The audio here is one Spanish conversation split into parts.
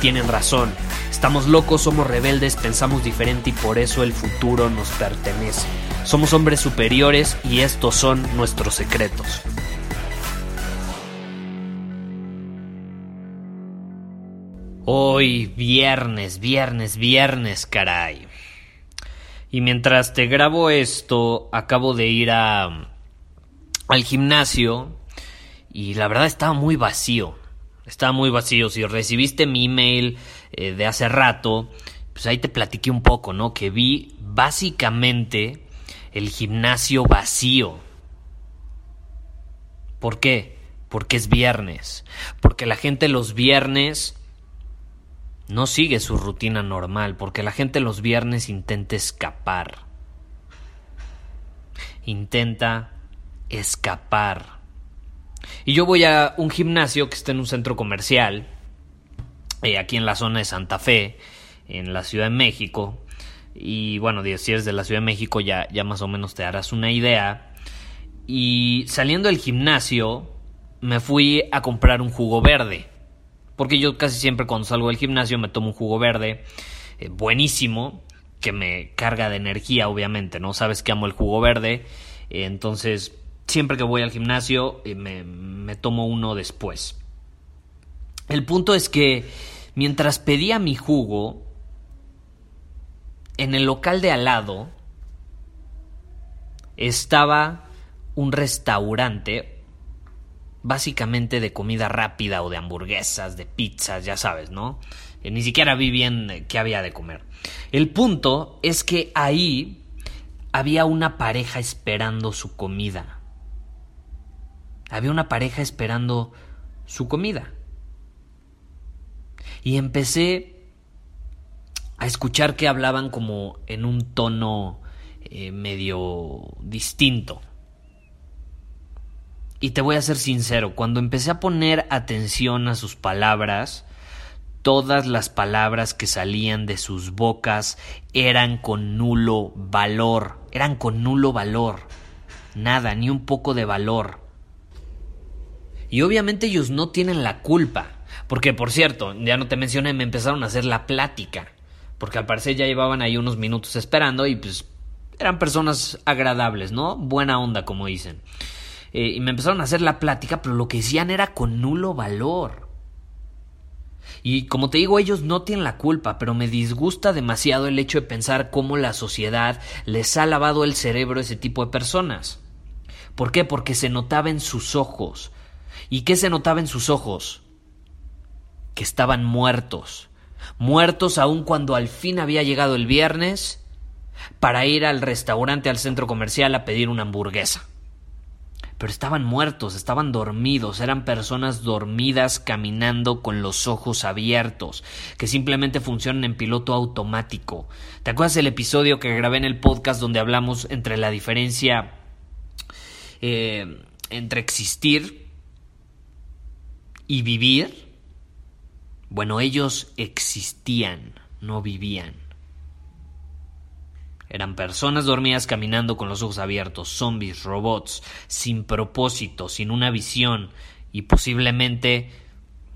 tienen razón. Estamos locos, somos rebeldes, pensamos diferente y por eso el futuro nos pertenece. Somos hombres superiores y estos son nuestros secretos. Hoy viernes, viernes, viernes, caray. Y mientras te grabo esto, acabo de ir a al gimnasio y la verdad estaba muy vacío. Estaba muy vacío. Si recibiste mi email eh, de hace rato, pues ahí te platiqué un poco, ¿no? Que vi básicamente el gimnasio vacío. ¿Por qué? Porque es viernes. Porque la gente los viernes no sigue su rutina normal, porque la gente los viernes intenta escapar. Intenta escapar. Y yo voy a un gimnasio que está en un centro comercial, eh, aquí en la zona de Santa Fe, en la Ciudad de México. Y bueno, si eres de la Ciudad de México ya, ya más o menos te harás una idea. Y saliendo del gimnasio, me fui a comprar un jugo verde. Porque yo casi siempre cuando salgo del gimnasio me tomo un jugo verde eh, buenísimo, que me carga de energía, obviamente, ¿no? Sabes que amo el jugo verde. Entonces, siempre que voy al gimnasio, eh, me, me tomo uno después. El punto es que mientras pedía mi jugo, en el local de al lado estaba un restaurante básicamente de comida rápida o de hamburguesas, de pizzas, ya sabes, ¿no? Eh, ni siquiera vi bien eh, qué había de comer. El punto es que ahí había una pareja esperando su comida. Había una pareja esperando su comida. Y empecé a escuchar que hablaban como en un tono eh, medio distinto. Y te voy a ser sincero, cuando empecé a poner atención a sus palabras, todas las palabras que salían de sus bocas eran con nulo valor, eran con nulo valor. Nada, ni un poco de valor. Y obviamente ellos no tienen la culpa, porque por cierto, ya no te mencioné, me empezaron a hacer la plática, porque al parecer ya llevaban ahí unos minutos esperando y pues eran personas agradables, ¿no? Buena onda, como dicen. Eh, y me empezaron a hacer la plática, pero lo que decían era con nulo valor. Y como te digo, ellos no tienen la culpa, pero me disgusta demasiado el hecho de pensar cómo la sociedad les ha lavado el cerebro a ese tipo de personas. ¿Por qué? Porque se notaba en sus ojos. ¿Y qué se notaba en sus ojos? Que estaban muertos. Muertos aun cuando al fin había llegado el viernes para ir al restaurante, al centro comercial a pedir una hamburguesa pero estaban muertos, estaban dormidos, eran personas dormidas caminando con los ojos abiertos, que simplemente funcionan en piloto automático. ¿Te acuerdas el episodio que grabé en el podcast donde hablamos entre la diferencia eh, entre existir y vivir? Bueno, ellos existían, no vivían. Eran personas dormidas caminando con los ojos abiertos, zombies, robots, sin propósito, sin una visión y posiblemente,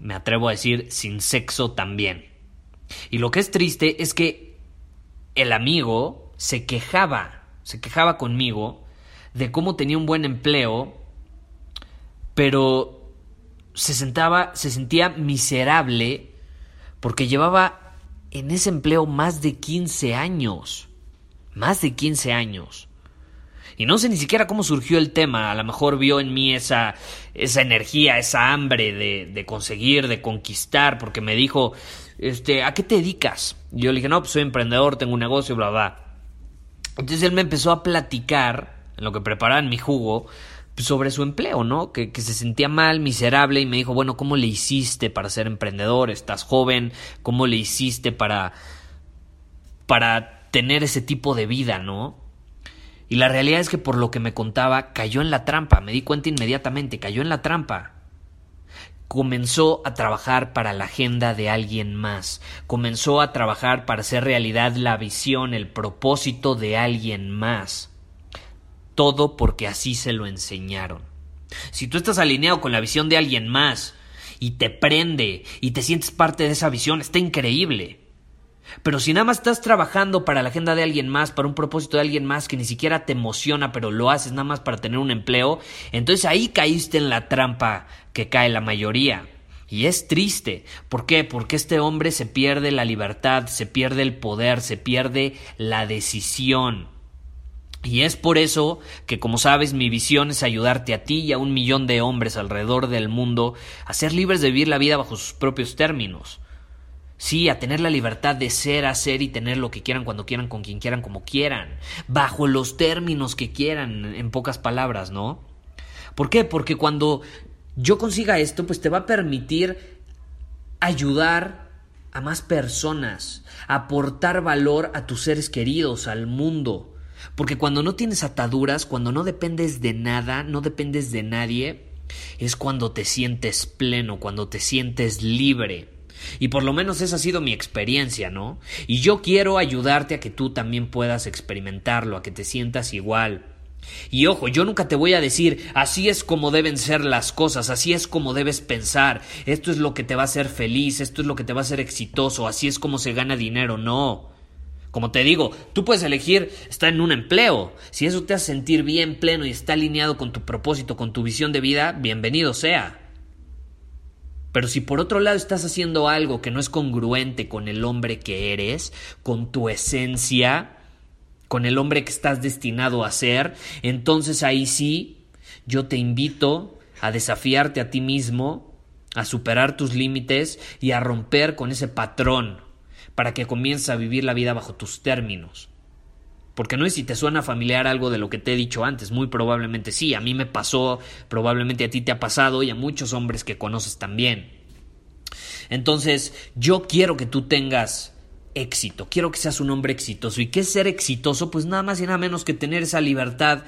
me atrevo a decir, sin sexo también. Y lo que es triste es que el amigo se quejaba, se quejaba conmigo de cómo tenía un buen empleo, pero se sentaba, se sentía miserable porque llevaba en ese empleo más de 15 años más de 15 años. Y no sé ni siquiera cómo surgió el tema, a lo mejor vio en mí esa, esa energía, esa hambre de, de conseguir, de conquistar, porque me dijo, este, ¿a qué te dedicas? Yo le dije, no, pues soy emprendedor, tengo un negocio, bla, bla. Entonces él me empezó a platicar, en lo que preparaba en mi jugo, sobre su empleo, ¿no? Que, que, se sentía mal, miserable, y me dijo, bueno, ¿cómo le hiciste para ser emprendedor? Estás joven, ¿cómo le hiciste para. para tener ese tipo de vida, ¿no? Y la realidad es que por lo que me contaba, cayó en la trampa, me di cuenta inmediatamente, cayó en la trampa comenzó a trabajar para la agenda de alguien más, comenzó a trabajar para hacer realidad la visión, el propósito de alguien más. Todo porque así se lo enseñaron. Si tú estás alineado con la visión de alguien más y te prende y te sientes parte de esa visión, está increíble. Pero si nada más estás trabajando para la agenda de alguien más, para un propósito de alguien más que ni siquiera te emociona, pero lo haces nada más para tener un empleo, entonces ahí caíste en la trampa que cae la mayoría. Y es triste. ¿Por qué? Porque este hombre se pierde la libertad, se pierde el poder, se pierde la decisión. Y es por eso que, como sabes, mi visión es ayudarte a ti y a un millón de hombres alrededor del mundo a ser libres de vivir la vida bajo sus propios términos. Sí, a tener la libertad de ser, hacer y tener lo que quieran cuando quieran, con quien quieran, como quieran, bajo los términos que quieran, en pocas palabras, ¿no? ¿Por qué? Porque cuando yo consiga esto, pues te va a permitir ayudar a más personas, aportar valor a tus seres queridos, al mundo. Porque cuando no tienes ataduras, cuando no dependes de nada, no dependes de nadie, es cuando te sientes pleno, cuando te sientes libre. Y por lo menos esa ha sido mi experiencia, ¿no? Y yo quiero ayudarte a que tú también puedas experimentarlo, a que te sientas igual. Y ojo, yo nunca te voy a decir, así es como deben ser las cosas, así es como debes pensar, esto es lo que te va a hacer feliz, esto es lo que te va a hacer exitoso, así es como se gana dinero, no. Como te digo, tú puedes elegir estar en un empleo. Si eso te hace sentir bien pleno y está alineado con tu propósito, con tu visión de vida, bienvenido sea. Pero si por otro lado estás haciendo algo que no es congruente con el hombre que eres, con tu esencia, con el hombre que estás destinado a ser, entonces ahí sí yo te invito a desafiarte a ti mismo, a superar tus límites y a romper con ese patrón para que comiences a vivir la vida bajo tus términos. Porque no es si te suena familiar algo de lo que te he dicho antes, muy probablemente sí, a mí me pasó, probablemente a ti te ha pasado y a muchos hombres que conoces también. Entonces, yo quiero que tú tengas éxito, quiero que seas un hombre exitoso. ¿Y qué es ser exitoso? Pues nada más y nada menos que tener esa libertad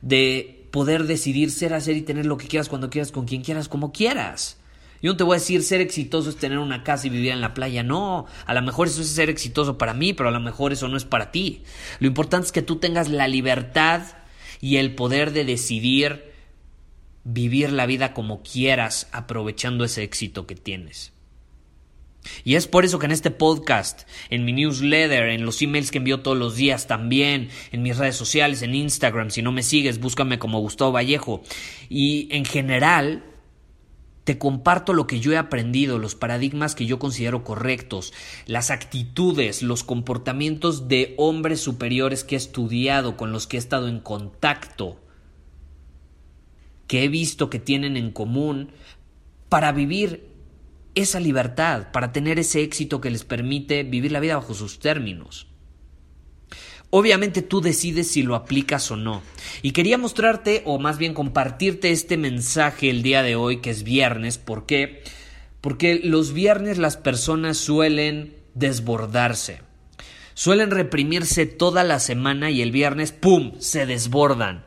de poder decidir ser, hacer y tener lo que quieras cuando quieras, con quien quieras, como quieras. Yo no te voy a decir ser exitoso es tener una casa y vivir en la playa. No, a lo mejor eso es ser exitoso para mí, pero a lo mejor eso no es para ti. Lo importante es que tú tengas la libertad y el poder de decidir vivir la vida como quieras, aprovechando ese éxito que tienes. Y es por eso que en este podcast, en mi newsletter, en los emails que envío todos los días también, en mis redes sociales, en Instagram, si no me sigues, búscame como Gustavo Vallejo. Y en general, te comparto lo que yo he aprendido, los paradigmas que yo considero correctos, las actitudes, los comportamientos de hombres superiores que he estudiado, con los que he estado en contacto, que he visto que tienen en común para vivir esa libertad, para tener ese éxito que les permite vivir la vida bajo sus términos. Obviamente tú decides si lo aplicas o no. Y quería mostrarte, o más bien compartirte este mensaje el día de hoy, que es viernes. ¿Por qué? Porque los viernes las personas suelen desbordarse. Suelen reprimirse toda la semana y el viernes, ¡pum!, se desbordan.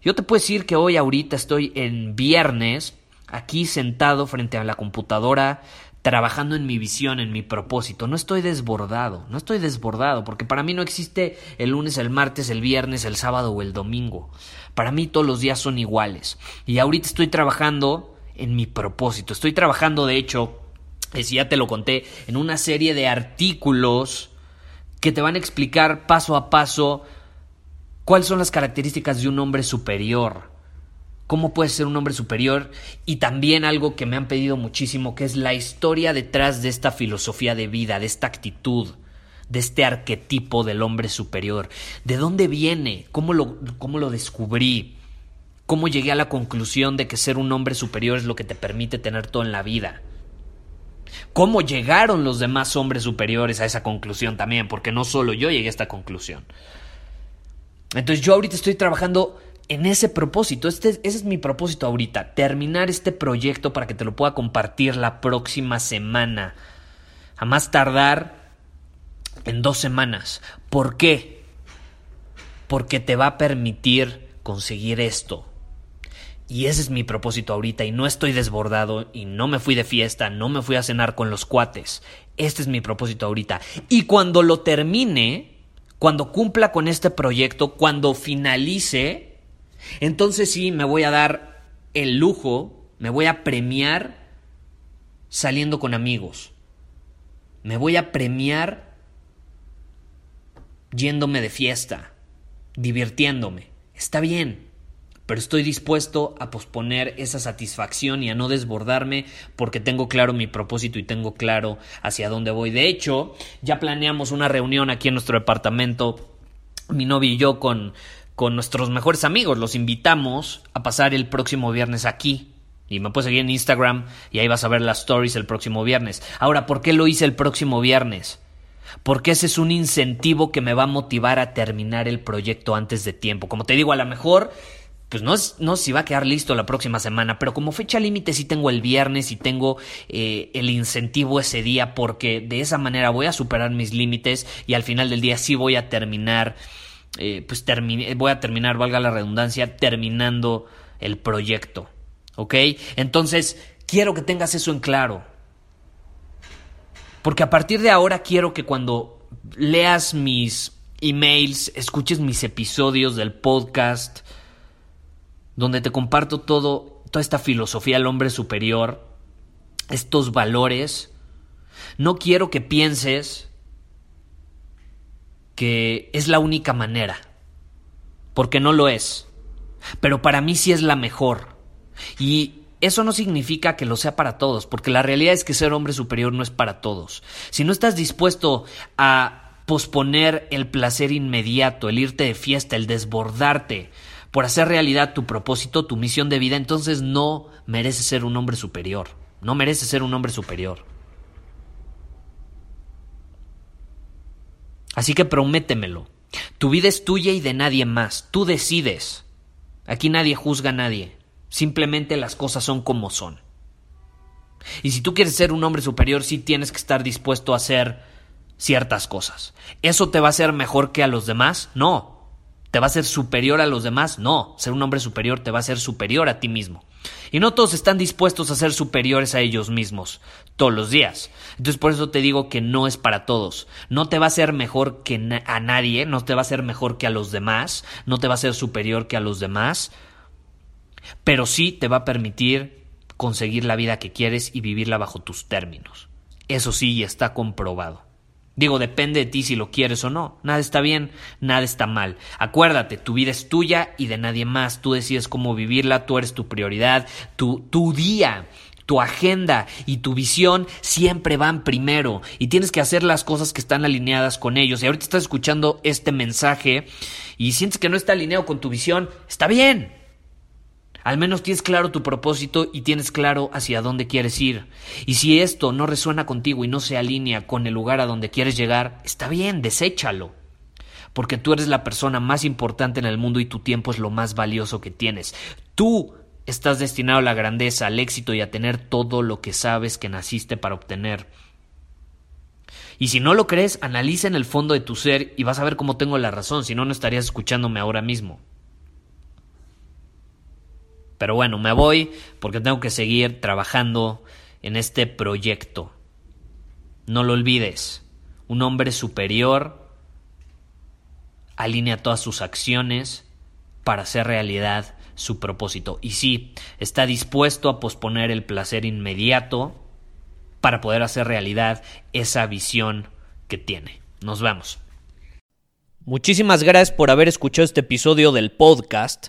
Yo te puedo decir que hoy ahorita estoy en viernes, aquí sentado frente a la computadora, trabajando en mi visión, en mi propósito. No estoy desbordado, no estoy desbordado, porque para mí no existe el lunes, el martes, el viernes, el sábado o el domingo. Para mí todos los días son iguales. Y ahorita estoy trabajando en mi propósito. Estoy trabajando, de hecho, si ya te lo conté, en una serie de artículos que te van a explicar paso a paso cuáles son las características de un hombre superior cómo puedes ser un hombre superior y también algo que me han pedido muchísimo, que es la historia detrás de esta filosofía de vida, de esta actitud, de este arquetipo del hombre superior. ¿De dónde viene? ¿Cómo lo, cómo lo descubrí? ¿Cómo llegué a la conclusión de que ser un hombre superior es lo que te permite tener todo en la vida? ¿Cómo llegaron los demás hombres superiores a esa conclusión también? Porque no solo yo llegué a esta conclusión. Entonces yo ahorita estoy trabajando en ese propósito. Este, ese es mi propósito ahorita. Terminar este proyecto para que te lo pueda compartir la próxima semana. A más tardar en dos semanas. ¿Por qué? Porque te va a permitir conseguir esto. Y ese es mi propósito ahorita y no estoy desbordado y no me fui de fiesta, no me fui a cenar con los cuates. Este es mi propósito ahorita. Y cuando lo termine, cuando cumpla con este proyecto, cuando finalice, entonces sí me voy a dar el lujo, me voy a premiar saliendo con amigos. Me voy a premiar yéndome de fiesta, divirtiéndome. Está bien pero estoy dispuesto a posponer esa satisfacción y a no desbordarme porque tengo claro mi propósito y tengo claro hacia dónde voy. De hecho, ya planeamos una reunión aquí en nuestro departamento, mi novia y yo con, con nuestros mejores amigos. Los invitamos a pasar el próximo viernes aquí. Y me puedes seguir en Instagram y ahí vas a ver las stories el próximo viernes. Ahora, ¿por qué lo hice el próximo viernes? Porque ese es un incentivo que me va a motivar a terminar el proyecto antes de tiempo. Como te digo, a lo mejor pues no, es, no si va a quedar listo la próxima semana, pero como fecha límite sí tengo el viernes y tengo eh, el incentivo ese día porque de esa manera voy a superar mis límites y al final del día sí voy a terminar, eh, pues voy a terminar, valga la redundancia, terminando el proyecto, ¿ok? Entonces, quiero que tengas eso en claro. Porque a partir de ahora quiero que cuando leas mis emails, escuches mis episodios del podcast, donde te comparto todo, toda esta filosofía del hombre superior, estos valores. No quiero que pienses que es la única manera, porque no lo es. Pero para mí sí es la mejor. Y eso no significa que lo sea para todos, porque la realidad es que ser hombre superior no es para todos. Si no estás dispuesto a posponer el placer inmediato, el irte de fiesta, el desbordarte, por hacer realidad tu propósito, tu misión de vida, entonces no mereces ser un hombre superior. No mereces ser un hombre superior. Así que prométemelo. Tu vida es tuya y de nadie más. Tú decides. Aquí nadie juzga a nadie. Simplemente las cosas son como son. Y si tú quieres ser un hombre superior, sí tienes que estar dispuesto a hacer ciertas cosas. ¿Eso te va a hacer mejor que a los demás? No. ¿Te va a ser superior a los demás? No, ser un hombre superior te va a ser superior a ti mismo. Y no todos están dispuestos a ser superiores a ellos mismos todos los días. Entonces por eso te digo que no es para todos. No te va a ser mejor que a nadie, no te va a ser mejor que a los demás, no te va a ser superior que a los demás, pero sí te va a permitir conseguir la vida que quieres y vivirla bajo tus términos. Eso sí, está comprobado. Digo, depende de ti si lo quieres o no. Nada está bien, nada está mal. Acuérdate, tu vida es tuya y de nadie más. Tú decides cómo vivirla, tú eres tu prioridad, tu, tu día tu agenda y tu visión siempre van primero y tienes que hacer las cosas que están alineadas con ellos. Y ahorita estás escuchando este mensaje y sientes que no está alineado con tu visión, está bien. Al menos tienes claro tu propósito y tienes claro hacia dónde quieres ir. Y si esto no resuena contigo y no se alinea con el lugar a donde quieres llegar, está bien, deséchalo. Porque tú eres la persona más importante en el mundo y tu tiempo es lo más valioso que tienes. Tú estás destinado a la grandeza, al éxito y a tener todo lo que sabes que naciste para obtener. Y si no lo crees, analiza en el fondo de tu ser y vas a ver cómo tengo la razón, si no, no estarías escuchándome ahora mismo. Pero bueno, me voy porque tengo que seguir trabajando en este proyecto. No lo olvides, un hombre superior alinea todas sus acciones para hacer realidad su propósito. Y sí, está dispuesto a posponer el placer inmediato para poder hacer realidad esa visión que tiene. Nos vemos. Muchísimas gracias por haber escuchado este episodio del podcast.